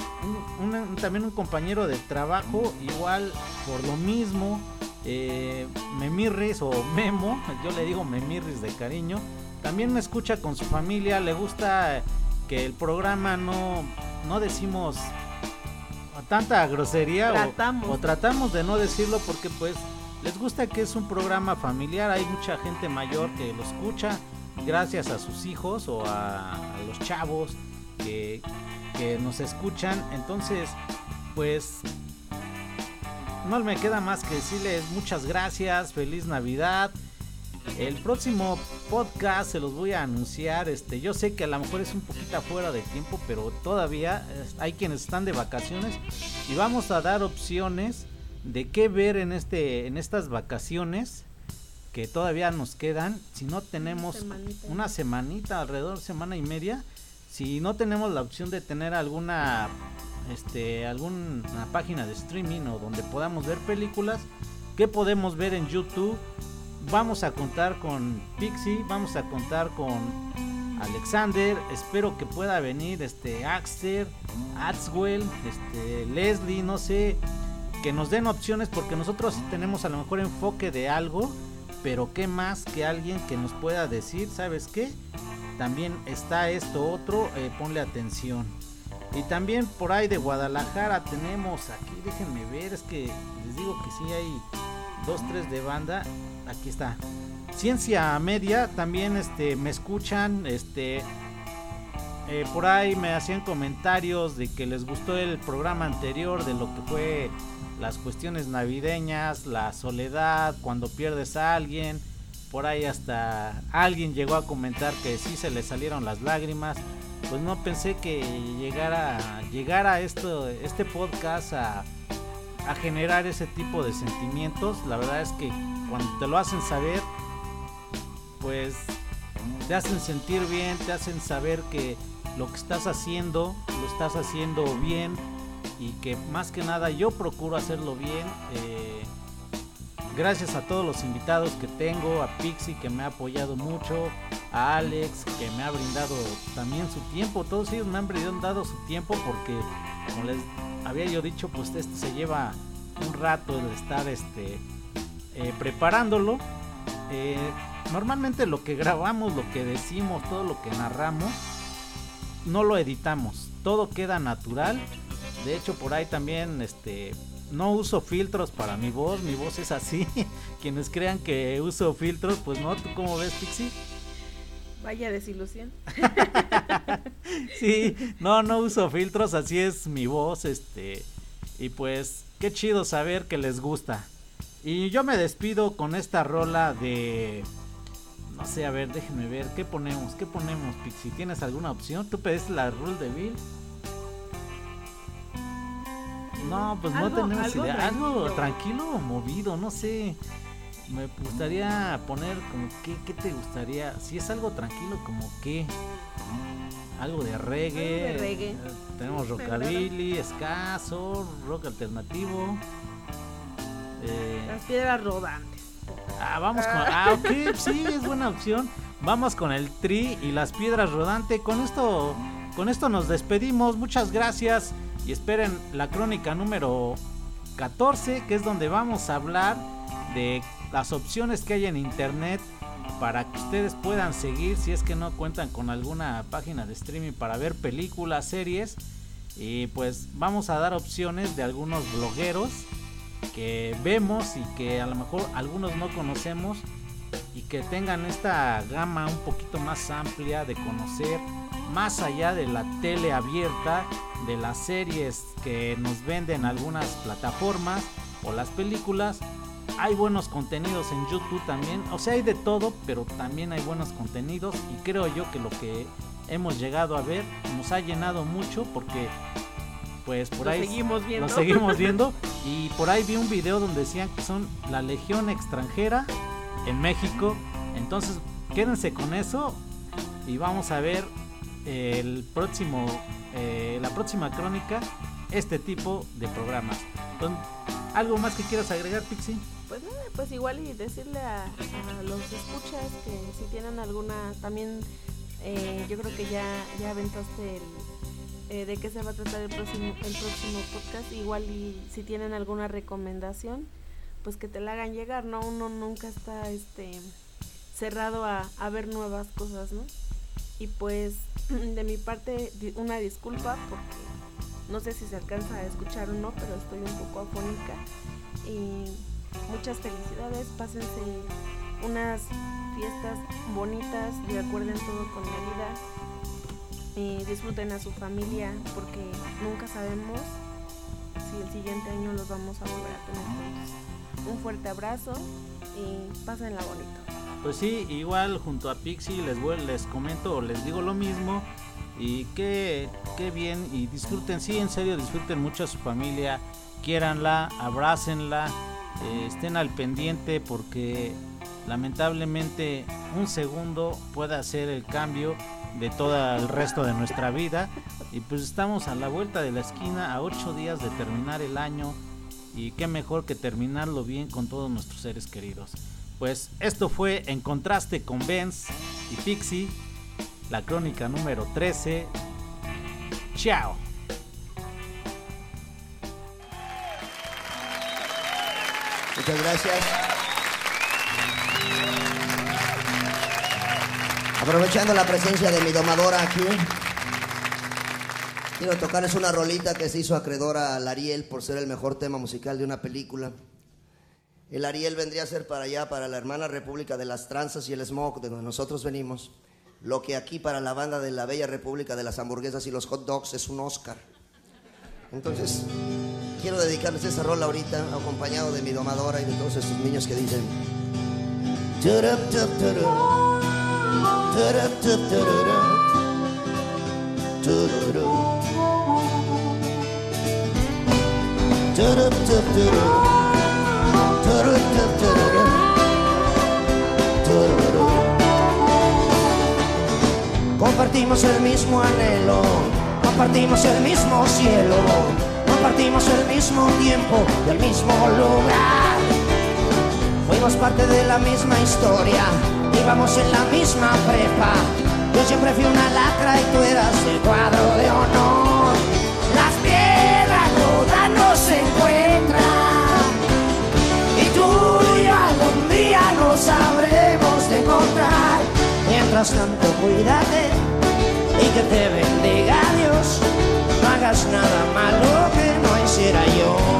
también un compañero de trabajo, igual por lo mismo, eh, Memirris o Memo, yo le digo Memirris de cariño, también me escucha con su familia, le gusta que el programa no, no decimos tanta grosería o- Tratamos. o tratamos de no decirlo porque pues les gusta que es un programa familiar, hay mucha gente mayor que lo escucha gracias a sus hijos o a, a los chavos que, que nos escuchan. Entonces, pues no me queda más que decirles muchas gracias, feliz Navidad. El próximo podcast se los voy a anunciar. Este, yo sé que a lo mejor es un poquito fuera de tiempo, pero todavía eh, hay quienes están de vacaciones y vamos a dar opciones de qué ver en este, en estas vacaciones que todavía nos quedan. Si no tenemos Semanita. una semanita, alrededor de semana y media, si no tenemos la opción de tener alguna, este, alguna página de streaming o donde podamos ver películas, ¿qué podemos ver en YouTube? Vamos a contar con Pixie, vamos a contar con Alexander, espero que pueda venir este Axter, Axwell, este Leslie, no sé, que nos den opciones porque nosotros tenemos a lo mejor enfoque de algo, pero qué más que alguien que nos pueda decir, ¿sabes qué? También está esto otro, eh, ponle atención. Y también por ahí de Guadalajara tenemos aquí, déjenme ver, es que les digo que sí hay dos, tres de banda. Aquí está. Ciencia Media, también este me escuchan, este eh, por ahí me hacían comentarios de que les gustó el programa anterior de lo que fue las cuestiones navideñas, la soledad, cuando pierdes a alguien. Por ahí hasta alguien llegó a comentar que sí se le salieron las lágrimas. Pues no pensé que llegara, llegara esto, este podcast a, a generar ese tipo de sentimientos. La verdad es que cuando te lo hacen saber, pues te hacen sentir bien, te hacen saber que lo que estás haciendo, lo estás haciendo bien y que más que nada yo procuro hacerlo bien. eh, gracias a todos los invitados que tengo, a Pixie que me ha apoyado mucho, a Alex que me ha brindado también su tiempo, todos ellos me han brindado su tiempo porque como les había yo dicho, pues esto se lleva un rato el estar este eh, preparándolo. Eh, normalmente lo que grabamos, lo que decimos, todo lo que narramos, no lo editamos, todo queda natural. De hecho, por ahí también este no uso filtros para mi voz, mi voz es así. Quienes crean que uso filtros, pues no, ¿tú cómo ves, Pixie? Vaya desilusión. Sí, no, no uso filtros, así es mi voz, este. Y pues, qué chido saber que les gusta. Y yo me despido con esta rola de. No sé, a ver, déjenme ver, ¿qué ponemos? ¿Qué ponemos, Pixie? ¿Tienes alguna opción? ¿Tú pediste la rule de Bill? No, pues no tenemos algo idea. Algo tranquilo. o movido, no sé. Me gustaría poner como qué, qué te gustaría. Si es algo tranquilo, como qué. Algo de reggae. Algo de reggae. Tenemos rockabilly, escaso, rock alternativo. Eh, Las piedras rodantes. ah, vamos con. Ah, ok, sí, es buena opción. Vamos con el tri y las piedras rodante. Con esto, con esto nos despedimos. Muchas gracias y esperen la crónica número 14, que es donde vamos a hablar de las opciones que hay en internet para que ustedes puedan seguir si es que no cuentan con alguna página de streaming para ver películas, series. Y pues vamos a dar opciones de algunos blogueros que vemos y que a lo mejor algunos no conocemos y que tengan esta gama un poquito más amplia de conocer más allá de la tele abierta, de las series que nos venden algunas plataformas o las películas. Hay buenos contenidos en YouTube también, o sea, hay de todo, pero también hay buenos contenidos y creo yo que lo que hemos llegado a ver nos ha llenado mucho porque pues por Lo ahí seguimos viendo. lo seguimos viendo y por ahí vi un video donde decían que son la legión extranjera en México. Entonces, quédense con eso y vamos a ver el próximo eh, la próxima crónica este tipo de programas. Entonces, ¿Algo más que quieras agregar, Pixie? Pues nada, pues igual y decirle a, a los escuchas que si tienen alguna, también eh, yo creo que ya, ya aventaste el, eh, de qué se va a tratar el próximo, el próximo podcast. Igual y si tienen alguna recomendación, pues que te la hagan llegar, ¿no? Uno nunca está este cerrado a, ver nuevas cosas, ¿no? Y pues de mi parte una disculpa porque no sé si se alcanza a escuchar o no, pero estoy un poco afónica. Y muchas felicidades, pásense unas fiestas bonitas y recuerden todo con medida. Eh, disfruten a su familia porque nunca sabemos si el siguiente año los vamos a volver a tener juntos. Un fuerte abrazo y pásenla bonito. Pues sí, igual junto a Pixie les, les comento o les digo lo mismo. Y qué, qué bien y disfruten, sí, en serio, disfruten mucho a su familia, quiéranla, abrácenla, eh, estén al pendiente porque lamentablemente un segundo puede hacer el cambio de todo el resto de nuestra vida. Y pues estamos a la vuelta de la esquina, a ocho días de terminar el año. Y qué mejor que terminarlo bien con todos nuestros seres queridos. Pues esto fue En Contraste con Benz y Pixie, la crónica número 13. Chao. Muchas gracias. Aprovechando la presencia de mi domadora aquí, quiero tocarles una rolita que se hizo acreedora al Ariel por ser el mejor tema musical de una película. El Ariel vendría a ser para allá, para la hermana República de las Tranzas y el Smoke, de donde nosotros venimos, lo que aquí para la banda de la Bella República de las Hamburguesas y los Hot Dogs es un Oscar. Entonces, quiero dedicarles esa rola ahorita, acompañado de mi domadora y de todos estos niños que dicen. "Turup, tup, turup, turup, tup, tururup, tururup. Turup, tup, turup, turup, tup, tururup, tururup. Compartimos el mismo anhelo, compartimos el mismo cielo, compartimos el mismo tiempo y el mismo lugar. Fuimos parte de la misma historia, íbamos en la misma prepa. Yo siempre fui una lacra y tú eras el cuadro de honor. Las piedras todas nos encuentran y tú y yo algún día nos sabremos de encontrar. Mientras tanto, cuídate y que te bendiga Dios. No hagas nada malo que no hiciera yo.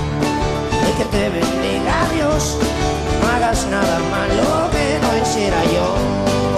que te bendiga Dios. No hagas nada malo que no hiciera yo.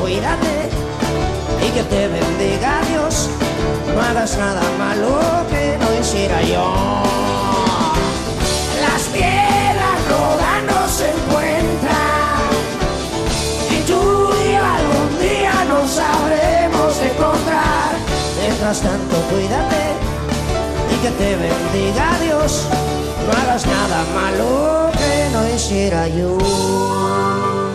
Cuídate y que te bendiga Dios. No hagas nada malo que no hiciera yo. Las piedras rodando se encuentran y tú y algún día nos sabremos encontrar. Mientras tanto, cuídate y que te bendiga Dios. No hagas nada malo que no hiciera yo.